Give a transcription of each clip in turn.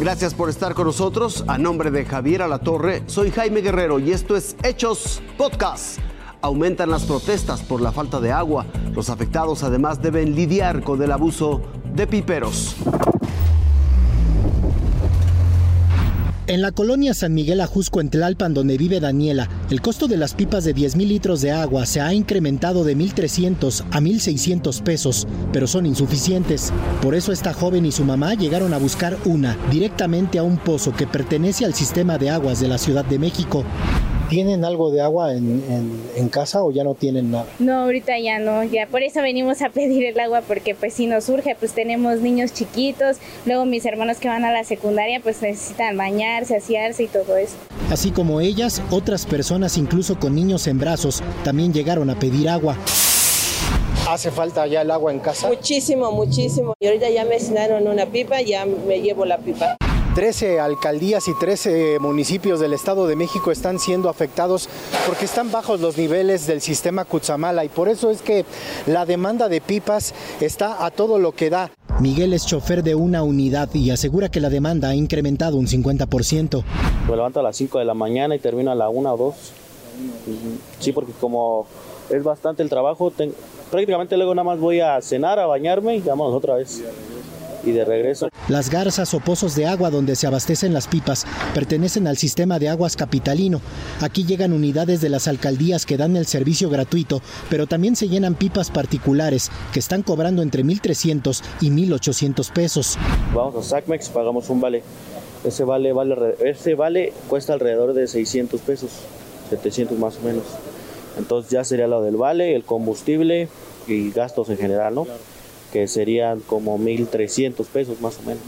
Gracias por estar con nosotros. A nombre de Javier Alatorre, soy Jaime Guerrero y esto es Hechos Podcast. Aumentan las protestas por la falta de agua. Los afectados además deben lidiar con el abuso de piperos. En la colonia San Miguel Ajusco en Tlalpan, donde vive Daniela, el costo de las pipas de 10 mil litros de agua se ha incrementado de 1.300 a 1.600 pesos, pero son insuficientes. Por eso esta joven y su mamá llegaron a buscar una directamente a un pozo que pertenece al sistema de aguas de la Ciudad de México. ¿Tienen algo de agua en, casa o ya no tienen nada? No, ahorita ya no, ya por eso venimos a pedir el agua porque pues si nos surge, pues tenemos niños chiquitos, luego mis hermanos que van a la secundaria pues necesitan bañarse, asearse y todo eso. Así como ellas, otras personas incluso con niños en brazos también llegaron a pedir agua. ¿Hace falta ya el agua en casa? Muchísimo, muchísimo. Y ahorita ya me asignaron una pipa, ya me llevo la pipa. 13 alcaldías y 13 municipios del Estado de México están siendo afectados porque están bajos los niveles del sistema Cutzamala y por eso es que la demanda de pipas está a todo lo que da. Miguel es chofer de una unidad y asegura que la demanda ha incrementado un 50%. Me levanto a las 5 de la mañana y termino a la 1 o 2. Sí, porque como es bastante el trabajo, prácticamente luego nada más voy a cenar, a bañarme y vamos otra vez y de regreso. Las garzas o pozos de agua donde se abastecen las pipas pertenecen al sistema de aguas capitalino. Aquí llegan unidades de las alcaldías que dan el servicio gratuito, pero también se llenan pipas particulares que están cobrando entre 1.300 y 1.800 pesos. Vamos a SACMEX, pagamos un vale. Ese vale, vale, ese vale cuesta alrededor de 600 pesos, 700 más o menos. Entonces ya sería lo del vale, el combustible y gastos en general, ¿no? Que serían como 1.300 pesos más o menos.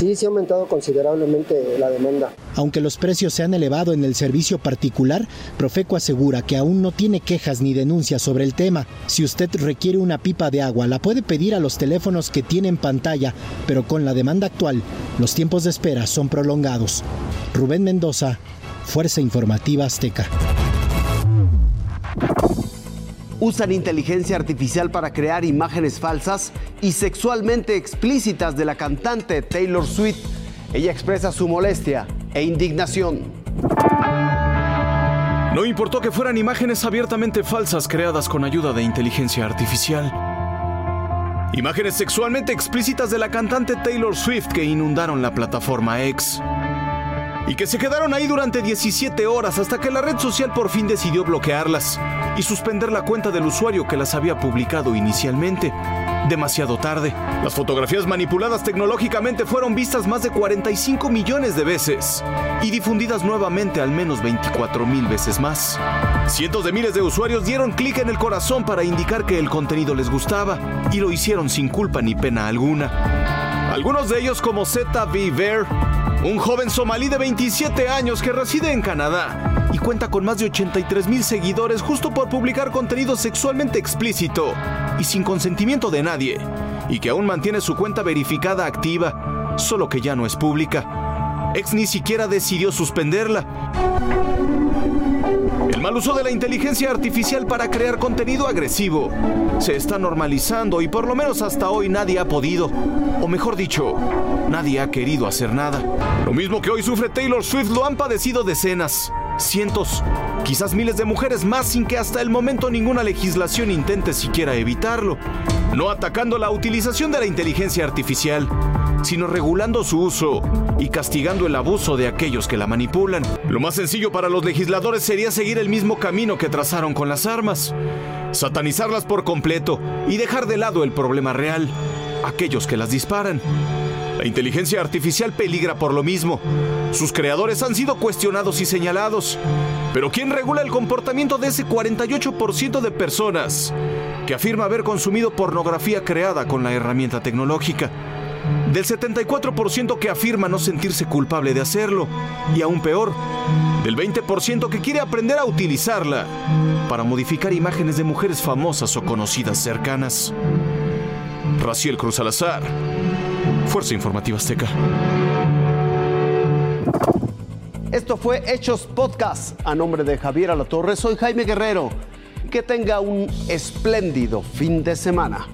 Sí, se ha aumentado considerablemente la demanda. Aunque los precios se han elevado en el servicio particular, Profeco asegura que aún no tiene quejas ni denuncias sobre el tema. Si usted requiere una pipa de agua, la puede pedir a los teléfonos que tiene en pantalla, pero con la demanda actual, los tiempos de espera son prolongados. Rubén Mendoza, Fuerza Informativa Azteca usan inteligencia artificial para crear imágenes falsas y sexualmente explícitas de la cantante Taylor Swift. Ella expresa su molestia e indignación. No importó que fueran imágenes abiertamente falsas creadas con ayuda de inteligencia artificial. Imágenes sexualmente explícitas de la cantante Taylor Swift que inundaron la plataforma X. Y que se quedaron ahí durante 17 horas hasta que la red social por fin decidió bloquearlas y suspender la cuenta del usuario que las había publicado inicialmente. Demasiado tarde. Las fotografías manipuladas tecnológicamente fueron vistas más de 45 millones de veces y difundidas nuevamente al menos 24 mil veces más. Cientos de miles de usuarios dieron clic en el corazón para indicar que el contenido les gustaba y lo hicieron sin culpa ni pena alguna. Algunos de ellos como ZV Bear, un joven somalí de 27 años que reside en Canadá y cuenta con más de 83 mil seguidores justo por publicar contenido sexualmente explícito y sin consentimiento de nadie, y que aún mantiene su cuenta verificada activa, solo que ya no es pública. Ex ni siquiera decidió suspenderla. El mal uso de la inteligencia artificial para crear contenido agresivo se está normalizando y por lo menos hasta hoy nadie ha podido, o mejor dicho, nadie ha querido hacer nada. Lo mismo que hoy sufre Taylor Swift lo han padecido decenas, cientos, quizás miles de mujeres más sin que hasta el momento ninguna legislación intente siquiera evitarlo. No atacando la utilización de la inteligencia artificial, sino regulando su uso y castigando el abuso de aquellos que la manipulan. Lo más sencillo para los legisladores sería seguir el mismo camino que trazaron con las armas, satanizarlas por completo y dejar de lado el problema real, aquellos que las disparan. La inteligencia artificial peligra por lo mismo. Sus creadores han sido cuestionados y señalados. Pero ¿quién regula el comportamiento de ese 48% de personas que afirma haber consumido pornografía creada con la herramienta tecnológica? Del 74% que afirma no sentirse culpable de hacerlo. Y aún peor, del 20% que quiere aprender a utilizarla para modificar imágenes de mujeres famosas o conocidas cercanas. Raciel Cruz Salazar Fuerza Informativa Azteca. Esto fue Hechos Podcast. A nombre de Javier Alatorre, soy Jaime Guerrero. Que tenga un espléndido fin de semana.